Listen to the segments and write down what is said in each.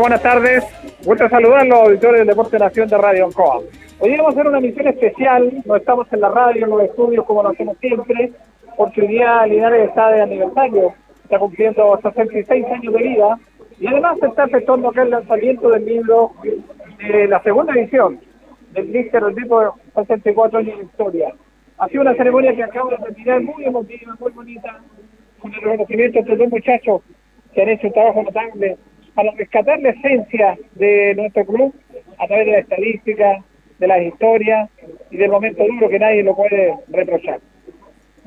Buenas tardes. Vuelvo a saludar a los auditores del Deporte Nación de Radio Ancoa. Hoy vamos a hacer una misión especial. No estamos en la radio, en los estudios como lo hacemos siempre, porque hoy día Linares está de aniversario. Está cumpliendo 66 años de vida. Y además se está efectuando acá el lanzamiento del libro de la segunda edición del Lister del tipo 64 años de historia. Ha sido una ceremonia que acabo de terminar muy emotiva, muy bonita, con el reconocimiento de estos dos muchachos que han hecho un trabajo notable para rescatar la esencia de nuestro club a través de la estadística, de las historias y del momento duro que nadie lo puede reprochar.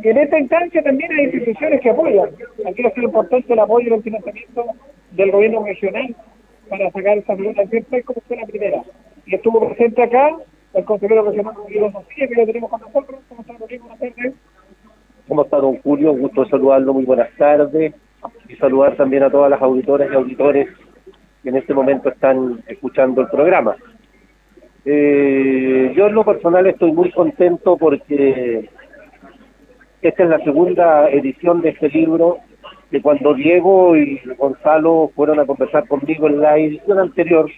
Y en esta instancia también hay instituciones que apoyan. Aquí sido importante el apoyo y el financiamiento del gobierno regional para sacar esa pelota siempre como fue la primera. Y estuvo presente acá el consejero regional Julio Mosilla, que lo tenemos con nosotros. ¿Cómo está, Rodrigo? Buenas tardes. ¿Cómo está, don Julio? Un gusto saludarlo. Muy buenas tardes y saludar también a todas las auditoras y auditores que en este momento están escuchando el programa. Eh, yo en lo personal estoy muy contento porque esta es la segunda edición de este libro que cuando Diego y Gonzalo fueron a conversar conmigo en la edición anterior,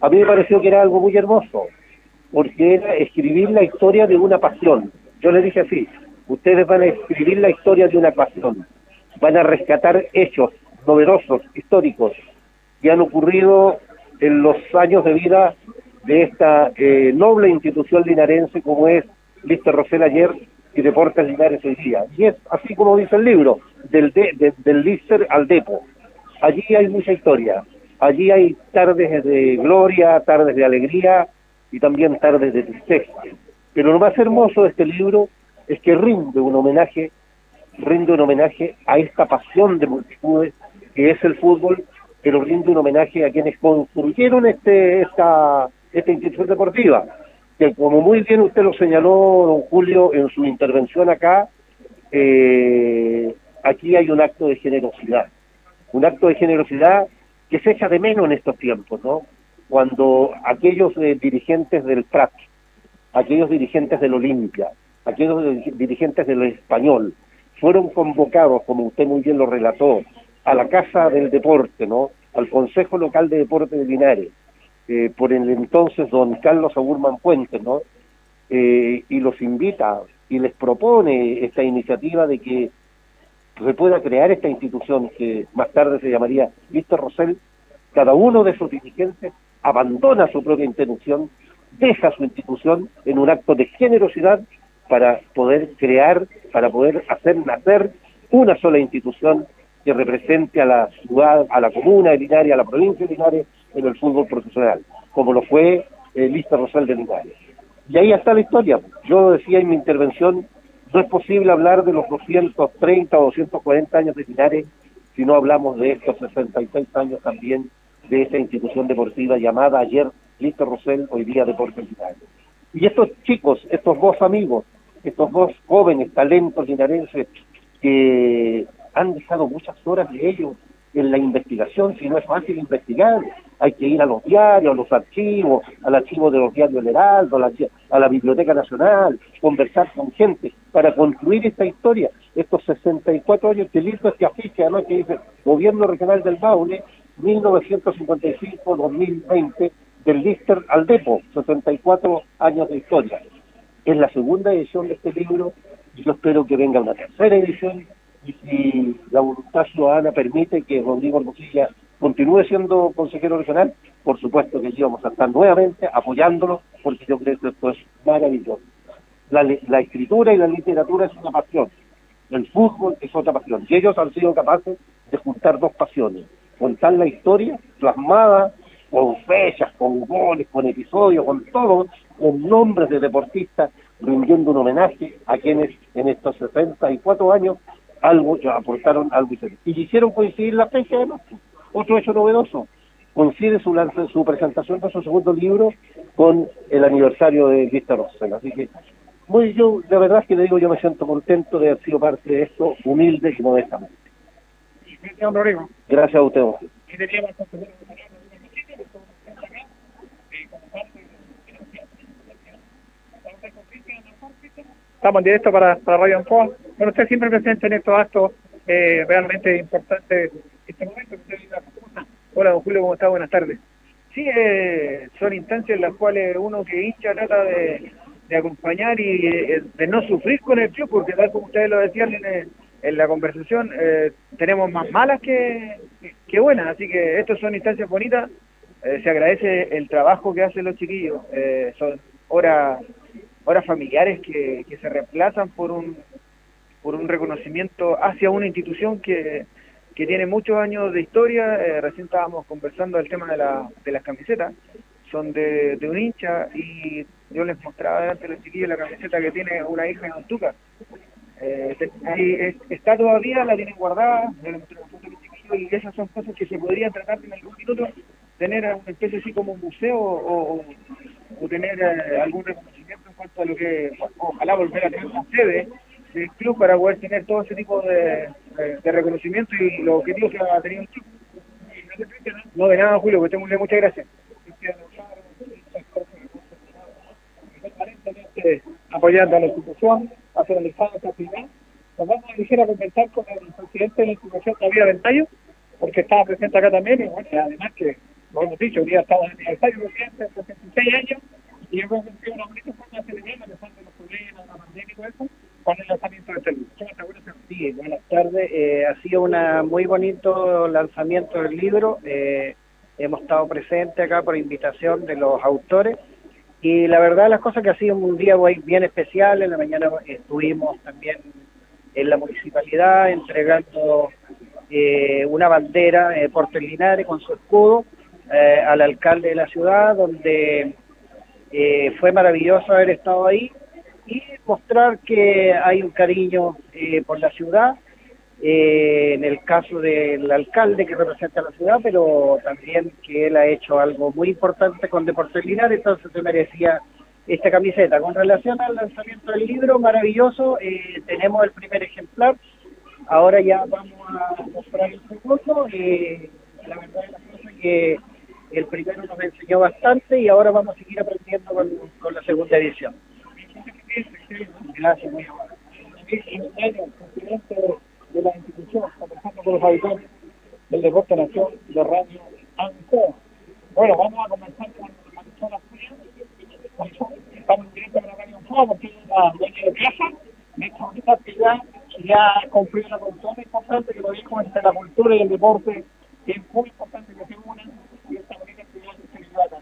a mí me pareció que era algo muy hermoso, porque era escribir la historia de una pasión. Yo les dije así, ustedes van a escribir la historia de una pasión van a rescatar hechos novedosos, históricos, que han ocurrido en los años de vida de esta eh, noble institución linarense como es Lister Rosel ayer y Deportes Linares hoy día. Y es así como dice el libro, del, del Lister al Depo. Allí hay mucha historia, allí hay tardes de gloria, tardes de alegría y también tardes de tristeza. Pero lo más hermoso de este libro es que rinde un homenaje rinde un homenaje a esta pasión de multitudes que es el fútbol, pero rinde un homenaje a quienes construyeron este, esta, esta institución deportiva, que como muy bien usted lo señaló, don Julio, en su intervención acá, eh, aquí hay un acto de generosidad, un acto de generosidad que se echa de menos en estos tiempos, ¿no? Cuando aquellos eh, dirigentes del FRAC, aquellos dirigentes del Olimpia, aquellos dirigentes del Español, fueron convocados, como usted muy bien lo relató, a la Casa del Deporte, ¿no? Al Consejo Local de Deporte de Linares, eh, por el entonces don Carlos Agurman Puentes, ¿no? Eh, y los invita y les propone esta iniciativa de que se pueda crear esta institución que más tarde se llamaría Víctor Rosell, cada uno de sus dirigentes abandona su propia institución, deja su institución en un acto de generosidad para poder crear, para poder hacer nacer una sola institución que represente a la ciudad, a la comuna de Linares, a la provincia de Linares en el fútbol profesional, como lo fue el Lista Rosal de Linares. Y ahí está la historia. Yo decía en mi intervención, no es posible hablar de los 230 o 240 años de Linares si no hablamos de estos 66 años también de esa institución deportiva llamada ayer Listo Rosell, hoy día Deportes Linares. Y estos chicos, estos dos amigos, estos dos jóvenes talentos linarenses que han dejado muchas horas de ellos en la investigación, si no es fácil investigar, hay que ir a los diarios, a los archivos, al archivo de los diarios del Heraldo, a la, a la Biblioteca Nacional, conversar con gente para concluir esta historia, estos 64 años que listo este afiche, además que dice Gobierno Regional del Baule, 1955-2020, del Lister al Depo, 64 años de historia. Es la segunda edición de este libro, yo espero que venga una tercera edición. Y si la voluntad ciudadana permite que Rodrigo Hermosilla continúe siendo consejero regional, por supuesto que vamos a estar nuevamente apoyándolo, porque yo creo que esto es maravilloso. La escritura y la literatura es una pasión, el fútbol es otra pasión, y ellos han sido capaces de juntar dos pasiones, contar la historia plasmada con fechas, con goles, con episodios, con todo, con nombres de deportistas, rindiendo un homenaje a quienes en estos 64 años algo aportaron algo y hicieron coincidir la fecha además otro hecho novedoso coincide su su presentación de su segundo libro con el aniversario de Vista Rosen así que muy yo la verdad es que le digo yo me siento contento de haber sido parte de esto humilde y modestamente. Gracias a usted Estamos en directo para, para Radio Ancoa. Bueno, usted siempre presente en estos actos eh, realmente importantes. Este momento Hola, don Julio, ¿cómo está? Buenas tardes. Sí, eh, son instancias en las cuales uno que hincha trata de, acompañar y eh, de no sufrir con el club, porque tal como ustedes lo decían en, en la conversación, eh, tenemos más malas que, que buenas, así que estas son instancias bonitas. se agradece el trabajo que hacen los chiquillos. son horas horas familiares que, que se reemplazan por un por un reconocimiento hacia una institución que, que tiene muchos años de historia. Eh, recién estábamos conversando del tema de, la, de las camisetas. Son de, de un hincha y yo les mostraba delante de los chiquillos la camiseta que tiene una hija en Antuca. Eh, está todavía, la tienen guardada, y esas son cosas que se podrían tratar en algún minuto, tener una especie así como un museo o, o tener eh, algún reconocimiento lo que, ojalá volver a tener una sede del club para poder tener todo ese tipo de, de, reconocimiento y los objetivos que ha tenido el club. No, de nada, Julio, que bien, muchas gracias. apoyando a la institución, actividad. Nos vamos a dirigir a conversar con el presidente de la institución, David Aventayo, porque estaba presente acá también, y bueno, además que, lo hemos dicho, hoy día estamos en el aniversario, presidente, 66 años, y que es una bonita forma de celebrar, a pesar de los problemas, la pandemia y todo eso, con el lanzamiento de este. Sí, buenas tardes. Eh, ha sido un muy bonito lanzamiento del libro. Eh, hemos estado presentes acá por invitación de los autores. Y la verdad las cosas que ha sido un día bien especial. En la mañana estuvimos también en la municipalidad entregando eh, una bandera eh, por Linares con su escudo eh, al alcalde de la ciudad, donde eh, fue maravilloso haber estado ahí y mostrar que hay un cariño eh, por la ciudad, eh, en el caso del alcalde que representa a la ciudad, pero también que él ha hecho algo muy importante con Deportes Linares, entonces se merecía esta camiseta. Con relación al lanzamiento del libro, maravilloso, eh, tenemos el primer ejemplar, ahora ya vamos a mostrar el segundo, la verdad es la que el primero nos enseñó bastante y ahora vamos a seguir aprendiendo con la segunda edición. Gracias, muy amable. de la institución, conversando con los habitantes, del Deporte Nación de Radio ANCO. Bueno, vamos a comenzar con la persona Estamos en directo con la Radio ANCO porque es la dueña de casa. De hecho, esta actividad ya cumplió una función importante que lo dijo entre la cultura y el deporte, que es muy importante que se unan y esta bonita actividad que se trata.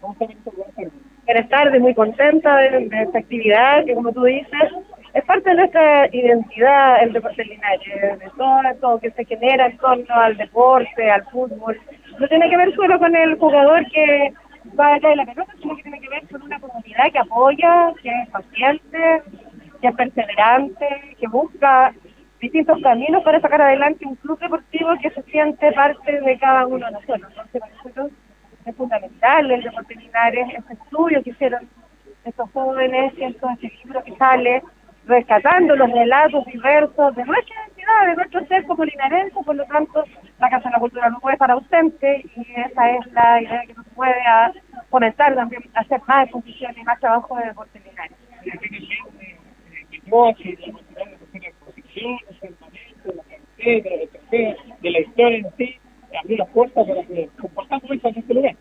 Tardes, muy contenta de, de esta actividad que, como tú dices, es parte de nuestra identidad el deporte Linares, de todo, todo que se genera en torno al deporte, al fútbol. No tiene que ver solo con el jugador que va a de la pelota, sino que tiene que ver con una comunidad que apoya, que es paciente, que es perseverante, que busca distintos caminos para sacar adelante un club deportivo que se siente parte de cada uno de nosotros. Entonces, para nosotros es fundamental el deporte Linares, este estudio que hicieron estos jóvenes, ¿cierto? ese libro que sale, rescatando los relatos diversos de nuestra identidad, de nuestro ser como linarense, por lo tanto, la Casa de la Cultura no puede estar ausente y esa es la idea que nos puede fomentar también hacer más exposición y más trabajo de deporte linares. de la historia en sí, abrir las puertas para que comportamos eso en este lugar.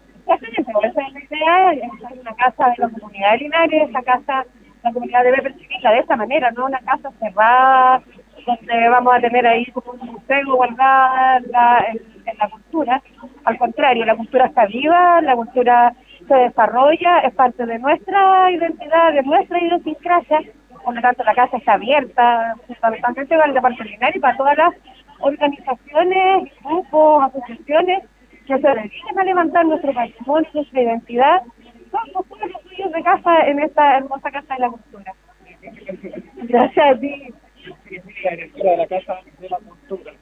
Es la una casa de la comunidad de Linares, esa casa la comunidad debe percibirla de esa manera, no una casa cerrada donde vamos a tener ahí como un museo guardada en, la cultura. Al contrario, la cultura está viva, la cultura se desarrolla, es parte de nuestra identidad, de nuestra idiosincrasia, por lo tanto la casa está abierta fundamentalmente para el departamento y para todas las organizaciones, grupos, asociaciones que se dediquen a levantar nuestro patrimonio, nuestra identidad todos los suyos de casa en esta hermosa Casa de la Cultura. Gracias a ti. de la Casa de la Cultura.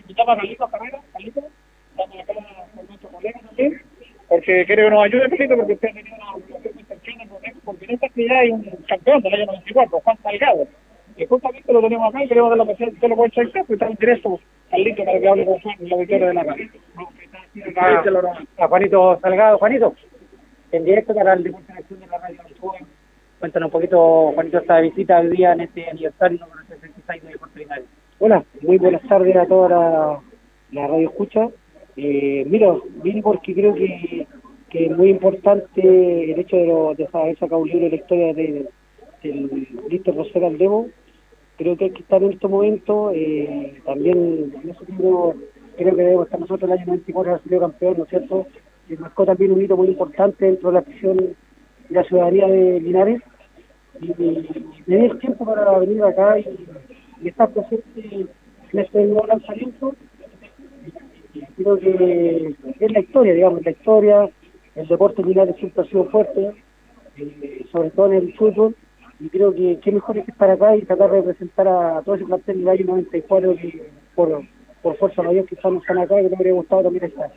Invitamos a Carlitos Carrera, Carlitos, estamos acá con nuestro colega también, porque quiere que nos ayude, Carlitos, porque usted ha tenido una relación de intenciones con porque en esta actividad hay un campeón del año 94, Juan Salgado, y justamente lo tenemos acá y queremos dar la presencia, usted lo puede echar porque está en directo, Carlitos, para que hable con Juan, la victoria de la radio. A Juanito Salgado, Juanito en directo para el Deporte de la Radio Joven. Cuéntanos un poquito, Juanito, esta visita hoy día en este aniversario número 66 de Deporte Binario. Hola, muy buenas tardes a toda la, la radio escucha. Eh, mira, vine porque creo que, que es muy importante el hecho de, lo, de haber sacado un libro de la historia de, del Listo Rosero Aldemo. Creo que hay que estar en estos momentos. Eh, también en ese libro creo que debemos estar nosotros el año 94 ha sido campeón, ¿no es cierto? que marcó también un hito muy importante dentro de la prisión y la ciudadanía de Linares. Y, me di el tiempo para venir acá y, estar presente en este nuevo lanzamiento. creo que es la historia, digamos, la historia. El deporte Linares siempre ha sido fuerte, eh, sobre todo en el fútbol. Y creo que qué mejor es estar acá y tratar de representar a todo ese plantel del año 94 que por, por fuerza mayor que estamos acá y que me hubiera gustado también estar.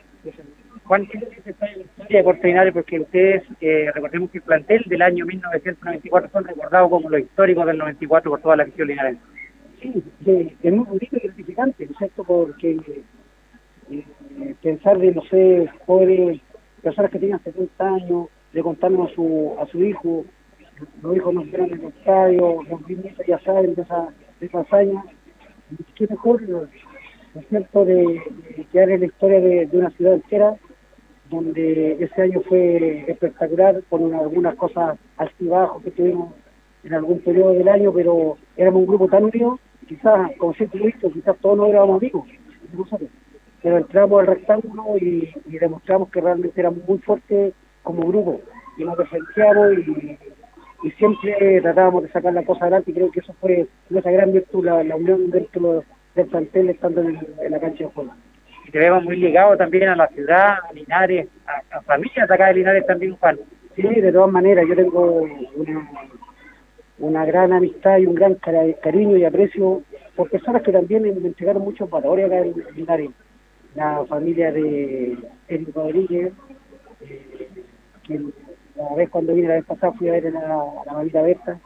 Juan, ¿qué es historia de Porque ustedes, eh, recordemos que el plantel del año 1994 son recordados como los históricos del 94 por toda la afición linarense. Sí, es muy bonito y gratificante, ¿no es cierto? Porque eh, pensar de, no sé, jóvenes, personas que tengan 70 años, de contarnos a su, a su hijo, los hijos nos vieron en el estadio, los niños ya saben de esa, de esa hazaña, qué mejor, ¿no cierto?, de, de quedar en la historia de, una ciudad entera donde ese año fue espectacular con algunas cosas altibajos que tuvimos en algún periodo del año, pero éramos un grupo tan unido, quizás, como siempre visto, quizás todos no éramos amigos, pero entramos al rectángulo y, demostramos que realmente éramos muy fuertes como grupo, y nos defendíamos y, siempre tratábamos de sacar la cosa adelante y creo que eso fue nuestra gran virtud, la, unión dentro del plantel estando en, la cancha de juego te vemos muy ligado también a la ciudad, a Linares, a, familias acá de Linares también, Juan. Sí, de todas maneras, yo tengo una, gran amistad y un gran cariño y aprecio por personas que también me entregaron muchos valores acá en Linares. La familia de Eric Rodríguez, eh, que la vez cuando vine la vez pasada fui a ver a la, la mamita Berta,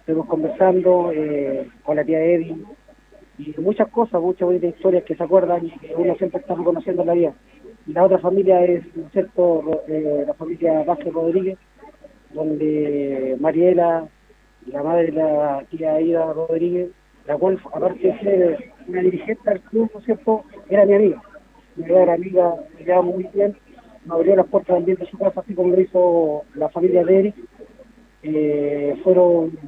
estuvimos conversando eh, con la tía Eddie, y muchas cosas, muchas bonitas historias que se acuerdan y que uno siempre está reconociendo en la vida. Y la otra familia es, ¿no es cierto?, eh, la familia Vázquez Rodríguez, donde Mariela, la madre de la tía Aida Rodríguez, la cual, aparte de ser una dirigente del club, ¿no cierto?, era mi amiga. mi verdadera amiga, me lleva muy bien, me abrió las puertas también de su casa, así como lo hizo la familia de Eric. Eh, fueron,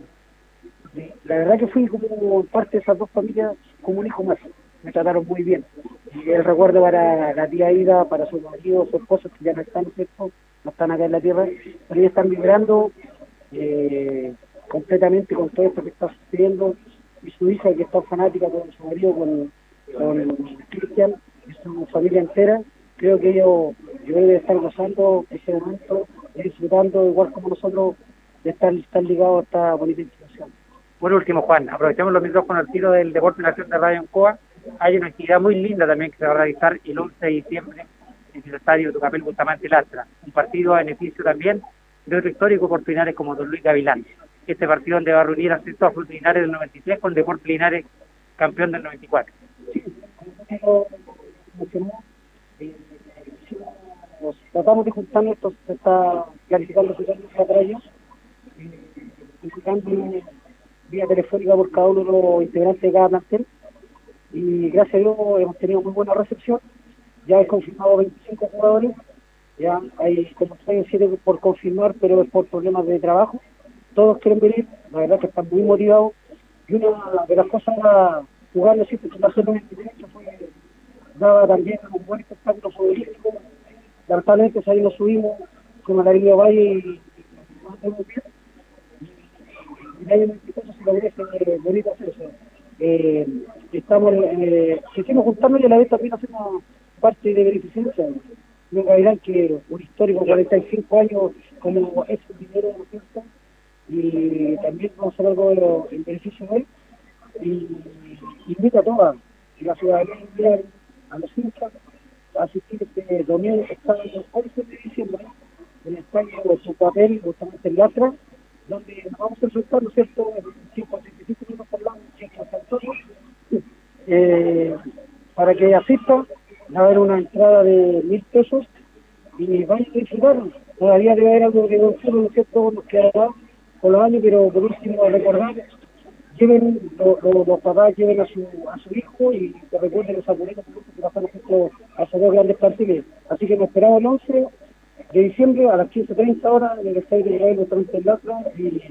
la verdad que fui como parte de esas dos familias como un hijo más, me trataron muy bien. Y el recuerdo para la tía Ida, para su marido, su esposo, que ya no están, ¿cierto? no están acá en la tierra, pero ellos están vibrando eh, completamente con todo esto que está sucediendo y su hija que está fanática con su marido, con, con Cristian y su familia entera, creo que ellos yo estar gozando ese momento y disfrutando igual como nosotros de estar, estar ligados a esta institución. Por último, Juan, aprovechemos los con el tiro del Deporte Nacional de Radio Encoa. Hay una actividad muy linda también que se va a realizar el 11 de diciembre en el estadio Tucapel Bustamante Lastra. Un partido a beneficio también de otro histórico por Linares como Don Luis Gavilán. Este partido donde va a reunir a Centro Fruto Linares del 93 con Deporte Linares campeón del 94. Sí, nos tratamos de juntarnos, se está clarificando su para ellos, eh, vía telefónica por cada uno de los integrantes de cada plantel y gracias a Dios hemos tenido muy buena recepción ya he confirmado 25 jugadores, ya hay como 6 o 7 por confirmar, pero es por problemas de trabajo. Todos quieren venir, la verdad que están muy motivados. Y una de las cosas era jugar los sitios que pasó en el derecho fue daba también un buen espectáculo futbolístico. Lamentablemente ahí nos subimos con la línea Valle y, y bien. Y el año 24 se lo merece eh, bonito hacer eso. Eh, estamos, eh, quisimos juntarnos y a la vez también hacemos parte de beneficencia. Nunca dirán que un histórico de 45 años como el dinero de la fiesta y también vamos a hablar algo de beneficio de él y invito a todas la ciudadanía a los hinchas a asistir este domingo el 11 de diciembre en estadio de su papel justamente en Latra donde vamos a enfrentar, ¿no es cierto?, en 135 minutos hablando en eh, para que asistan va a haber una entrada de mil pesos y vayan a disfrutar. Todavía debe haber algo de consumo, ¿no es cierto?, nos quedará por los años, pero por último recordar, lleven los papás, lleven a su, a su hijo y que recuerden los abuelitos que pasaron justo a esos dos grandes partidos. Así que nos esperamos el 11 de diciembre a las 15.30 horas en el estadio de Israel Latra y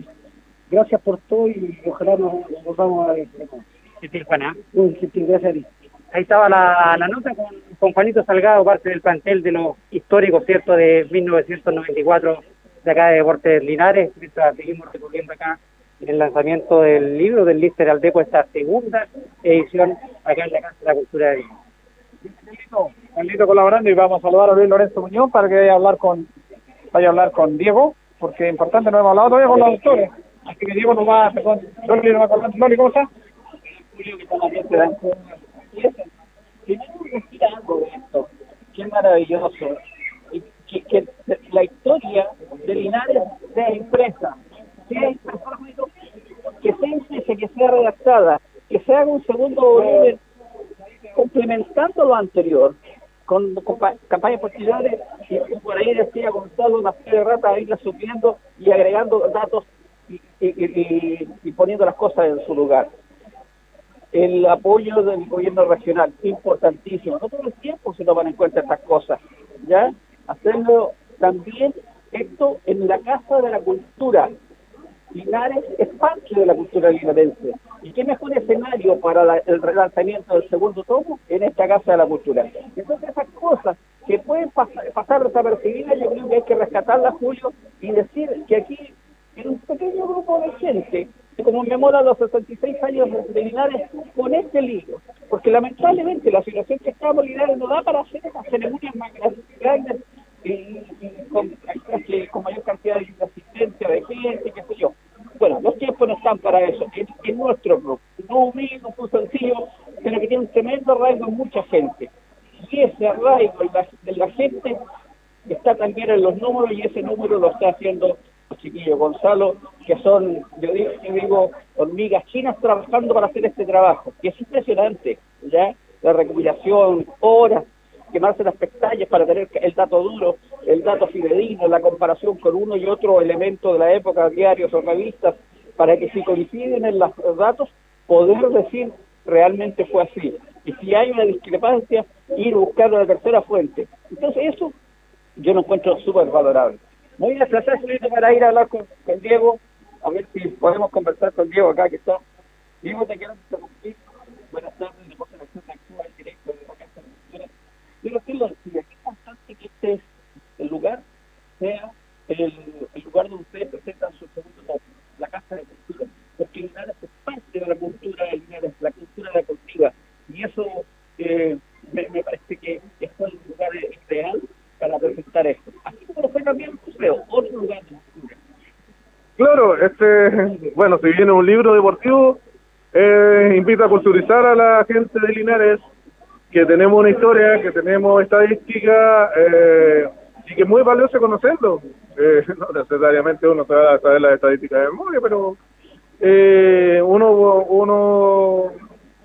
gracias por todo y ojalá nos volvamos a ver. Sí, Juana. Gracias a ti ahí estaba la, la nota con, con, Juanito Salgado, parte del plantel de los históricos, ¿cierto?, de 1994 de acá de Deportes Linares, mientras seguimos recorriendo acá en el lanzamiento del libro del Lister Aldeco, esta segunda edición acá en la Casa de la Cultura de Juanito colaborando y vamos a saludar a Luis Lorenzo Muñoz para que vaya a hablar con vaya a hablar con Diego, porque es importante, no hemos hablado todavía con los autores, así que Diego nos va, perdón, Loli nos va a contar, Loli, ¿cómo está? Que. Qué maravilloso. Y que, la historia de Linares sea impresa, sea impresa, que sea impresa, que sea redactada, que se haga un segundo volumen complementando lo anterior, con, campañas posteriores y por ahí decía Gonzalo una de rata irla subiendo y agregando datos y, y, poniendo las cosas en su lugar el apoyo del gobierno regional, importantísimo. No todo el tiempo se toman en cuenta estas cosas, ¿ya? Hacerlo también esto en la Casa de la Cultura. Linares es parte de la cultura linarense. ¿Y qué mejor escenario para el relanzamiento del segundo tomo en esta Casa de la Cultura? Entonces esas cosas que pueden pasar, pasar desapercibidas, yo creo que hay que rescatarlas, Julio, y decir que aquí, en un pequeño grupo de gente, que conmemora los 66 años de Linares con este libro, porque lamentablemente la situación que estamos Linares no da para hacer esas ceremonias más grandes y, con, mayor cantidad de asistencia de gente, qué sé yo. Bueno, los tiempos no están para eso. Es, nuestro club, no humilde, no sencillo, pero que tiene un tremendo arraigo en mucha gente. Y ese arraigo de la gente está también en los números y ese número lo está haciendo chiquillos, Gonzalo, que son, yo digo, yo digo, hormigas chinas trabajando para hacer este trabajo. Y es impresionante, ¿ya? La recopilación, horas, quemarse las pestañas para tener el dato duro, el dato fidedigno, la comparación con uno y otro elemento de la época, diarios o revistas, para que si coinciden en los datos, poder decir realmente fue así. Y si hay una discrepancia, ir a buscar una tercera fuente. Entonces eso yo lo encuentro súper valorable. Voy a desplazar para ir a hablar con, Diego, a ver si podemos conversar con Diego acá que está. Diego, te quiero interrumpir. Buenas tardes, de Acción Actual, directo de la Casa de decía, es importante que este el lugar sea el, lugar donde ustedes presentan su segundo nombre, la Casa de Cultura, porque Linares es parte de la cultura de Linares, la cultura deportiva, y eso eh, me, me, parece que es un lugar ideal para presentar esto. Así como lo fue también el museo, otro lugar de cultura. Claro, este, bueno, si viene un libro deportivo, eh, invita a culturizar a la gente de Linares, que tenemos una historia, que tenemos estadística, eh, y que muy valioso conocerlo. Eh, no necesariamente uno sabe saber las estadísticas de memoria, pero eh, uno, uno,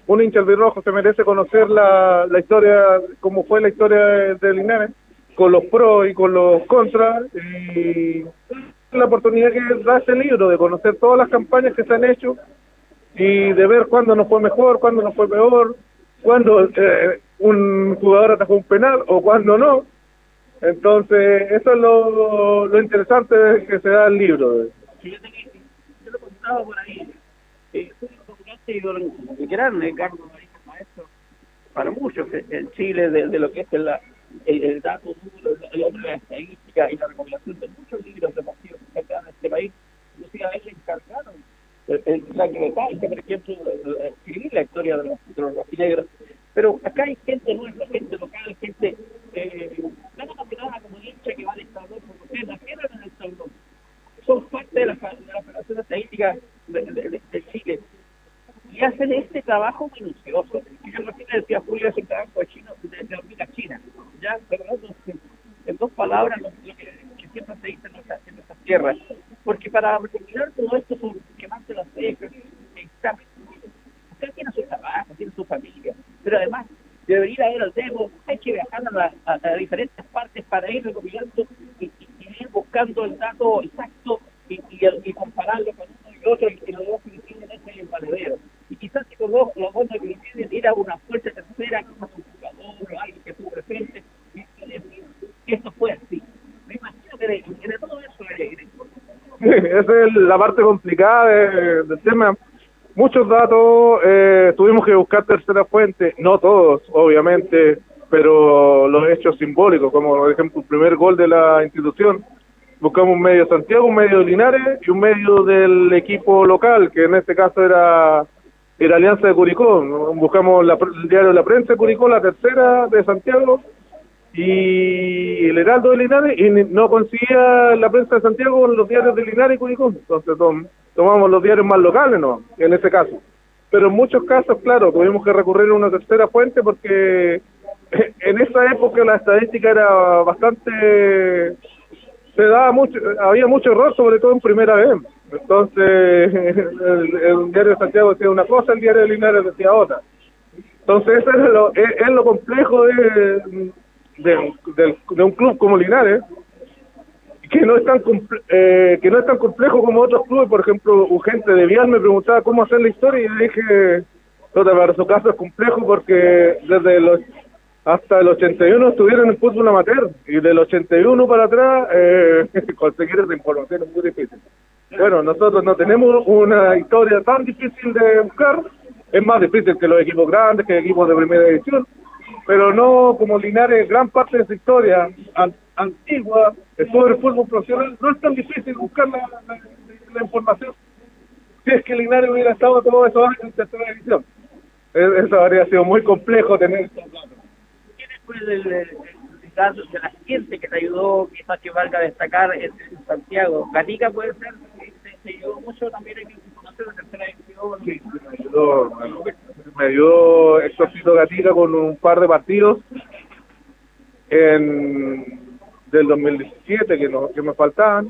un hincha albirrojo se merece conocer la, la historia, cómo fue la historia de, Linares, con los pros y con los contras, y la oportunidad que da ese libro de conocer todas las campañas que se han hecho y de ver cuándo nos fue mejor, cuándo nos fue peor, cuándo eh, un jugador atajó un penal o cuándo no entonces, eso es lo, lo interesante que se da el libro. Sí, yo, lo contaba por ahí. Eh, un grande, Carlos Maestro, para muchos en Chile, de, lo que es el, el, dato duro, la estadística y la recopilación de muchos libros deportivos que se en este país. Inclusive a él le encargaron el, la que por ejemplo, escribir la historia de los, de los rojinegros. Pero acá hay gente nueva, gente local, gente eh, nada como hincha que va al Estado porque ustedes nacieron en el Estado Son parte de la, de la Federación Estadística de, de, de, Chile. Y hacen este trabajo minucioso. Y yo recién decía Julio, es un trabajo de chino, de, de hormiga china. Ya, pero en dos palabras, lo, que, que, siempre se dice en nuestras, en nuestras tierras. Porque para recopilar todo esto, quemarse las cejas, usted tiene su trabajo, tiene su familia, pero además debería ir al demo, hay que viajar a, a, diferentes partes para ir recopilando y, ir buscando el dato exacto y, y, compararlo con uno y otro y, los dos coinciden ese el. Y quizás si los dos, los dos coinciden ir a una fuerte tercera, como un jugador o alguien que estuvo presente, y, decir que esto fue así. Me imagino que de, de todo eso hay Esa es la parte complicada del tema muchos datos, eh, tuvimos que buscar tercera fuente, no todos, obviamente, pero los hechos simbólicos, como por ejemplo el primer gol de la institución. Buscamos un medio de Santiago, un medio de Linares y un medio del equipo local, que en este caso era, era Alianza de Curicó. Buscamos el diario la prensa de Curicó, la tercera de Santiago, y el Heraldo de Linares, y no conseguía la prensa de Santiago con los diarios de Linares y Curicó. Entonces, tomamos los diarios más locales, ¿no? En este caso. Pero en muchos casos, claro, tuvimos que recurrir a una tercera fuente porque en esa época la estadística era bastante se daba mucho había mucho error sobre todo en primera vez entonces el, diario de Santiago decía una cosa el diario de Linares decía otra entonces eso es lo, es, lo complejo de, de, de, un club como Linares que no es tan eh, que no es tan complejo como otros clubes. Por ejemplo gente de Vial me preguntaba cómo hacer la historia y yo dije para su caso es complejo porque desde los hasta el 81 estuvieron en fútbol amateur y del 81 para atrás eh, conseguir esa información es muy difícil. Bueno nosotros no tenemos una historia tan difícil de buscar. Es más difícil que los equipos grandes que equipos de primera división pero no como Linares gran parte de su historia antigua sobre el fútbol profesional, no es tan difícil buscar la, la, información si es que Linares hubiera estado todos esos años en tercera división. Eso habría sido muy complejo tener estos datos. ¿Quién fue el, caso de la gente que te ayudó, quizás que valga destacar en, Santiago? ¿Gatica puede ser? ¿Te, ayudó mucho también en información de tercera división? Sí, me ayudó, me ayudó Exorcito Gatica con un par de partidos en del 2017 que, no, que me faltaban.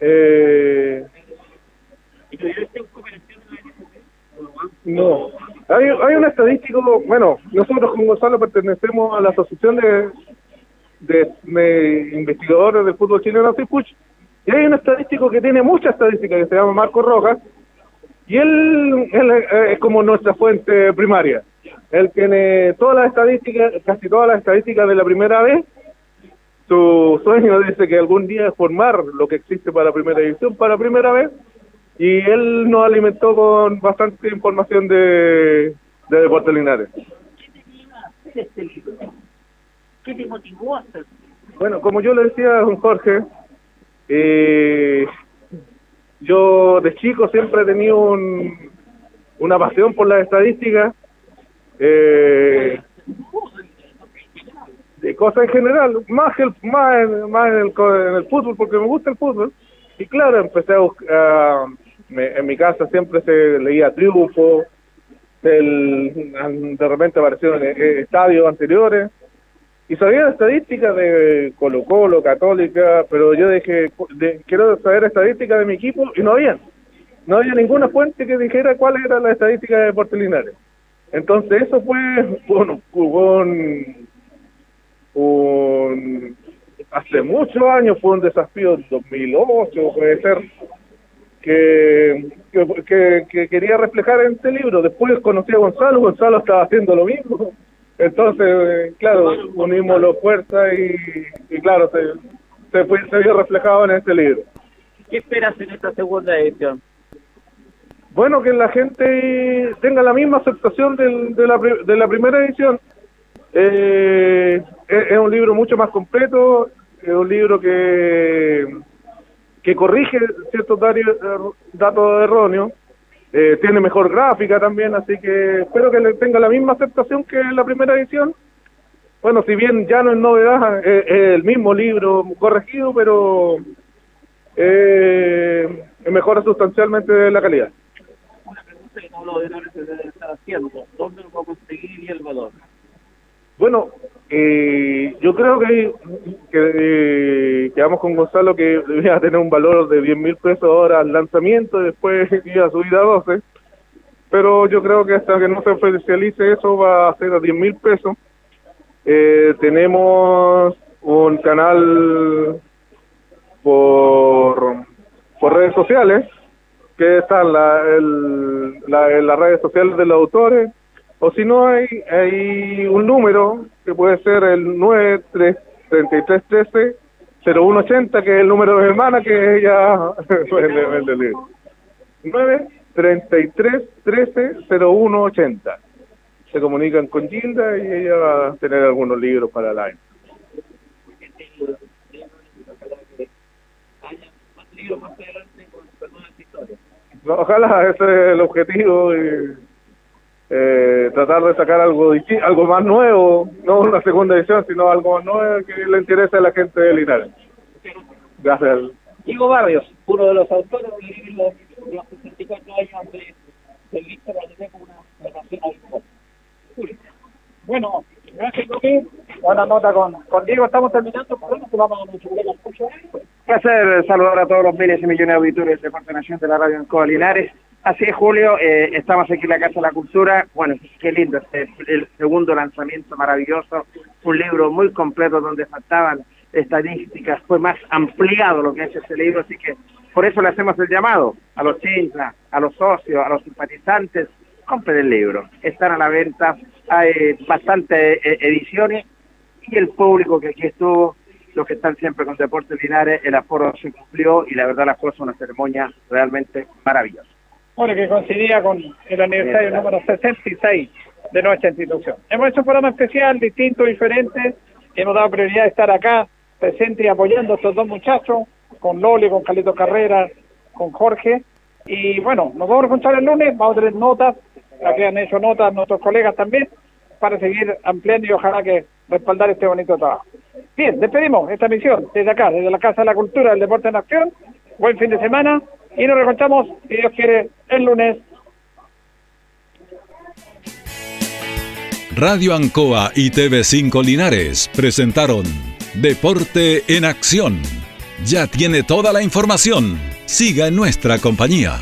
Eh, no, hay, hay un estadístico, bueno, nosotros con Gonzalo pertenecemos a la Asociación de, de, Investigadores del Fútbol Chileno y hay un estadístico que tiene mucha estadística que se llama Marco Rojas, y él, él es como nuestra fuente primaria. Él tiene todas las estadísticas, casi todas las estadísticas de la primera vez. Su sueño dice que algún día es formar lo que existe para la primera división para primera vez. Y él nos alimentó con bastante información de, de Deportes Linares. este libro? ¿Qué te motivó a hacer? Bueno, como yo le decía a don Jorge, eh, yo de chico siempre he tenido un, una pasión por las estadísticas, eh, de cosas en general, más el, más, en, más en el, en el fútbol, porque me gusta el fútbol. Y claro, empecé a buscar, me- en mi casa siempre se leía triunfo, el, de repente aparecieron eh, estadios anteriores, y sabía estadísticas de Colo Colo, Católica, pero yo dije, de- quiero saber estadísticas de mi equipo, y no había. No había ninguna fuente que dijera cuál era la estadística de Deportes Linares. Entonces eso fue, bueno, fue un, un- hace muchos años fue un desafío, 2008 puede ser, que, que, que- que quería reflejar en este libro. Después conocí a Gonzalo, Gonzalo estaba haciendo lo mismo. Entonces, claro, unimos las fuerzas y, y claro, se, se, fue, se vio reflejado en este libro. ¿Qué esperas en esta segunda edición? Bueno, que la gente tenga la misma aceptación del- de, la, de la primera edición. Eh, es, un libro mucho más completo, es un libro que, que corrige ciertos datos erróneos, eh, tiene mejor gráfica también, así que espero que le tenga la misma aceptación que la primera edición. Bueno, si bien ya no es novedad, es, es el mismo libro corregido, pero eh, mejora sustancialmente la calidad. Una pregunta que todos los auditores se deben estar haciendo. ¿Dónde lo puedo conseguir y el valor? Bueno, eh, yo creo que, eh, quedamos con Gonzalo que debía tener un valor de 10 mil pesos ahora al lanzamiento y después iba a subir a 12. Pero yo creo que hasta que no se oficialice eso va a ser a 10 mil pesos. Eh, tenemos un canal por, redes sociales que están la, el, la, las redes sociales de los autores o si no hay hay un número que puede ser el 933313 0180 que es el número de mi hermana que ella el libro 93313 0180 se comunican con Gilda y ella va a tener algunos libros para. No, ojalá ese es el objetivo y eh, tratar de sacar algo algo más nuevo, no una segunda edición, sino algo más nuevo que le interese a la gente de Linares. Gracias. Diego Barrios, uno de los autores del libro de los 64 años de, del Víctor Valdemar con una habitual. Julio. Bueno, gracias, Luqui. Buena nota con, con Diego. Estamos terminando. Vamos a colega Pucho. placer saludar a todos los miles y millones de auditores de Parte Nación de la Radio en Coa Linares. Así es, Julio, eh, estamos aquí en la Casa de la Cultura. Bueno, qué lindo, este es el segundo lanzamiento maravilloso. Un libro muy completo donde faltaban estadísticas. Fue más ampliado lo que es este libro, así que por eso le hacemos el llamado a los chinchas, a los socios, a los simpatizantes. Compren el libro. Están a la venta. Hay bastantes eh, ediciones y el público que aquí estuvo los que están siempre con Deportes Linares, el aforo se cumplió y la verdad la fue una ceremonia realmente maravillosa. Bueno, que coincidía con el aniversario número 66 de nuestra institución. Hemos hecho un programa especial, distinto, diferente. Hemos dado prioridad a estar acá, presente y apoyando a estos dos muchachos, con Loli, con Carlito Carrera, con Jorge. Y bueno, nos vamos a encontrar el lunes, vamos a tener notas, la que han hecho notas nuestros colegas también, para seguir ampliando y ojalá que respaldar este bonito trabajo. Bien, despedimos esta misión desde acá, desde la Casa de la Cultura del Deporte en Acción. Buen fin de semana y nos reencontramos, si Dios quiere, el lunes. Radio Ancoa y TV5 Linares presentaron Deporte en Acción. Ya tiene toda la información. Siga en nuestra compañía.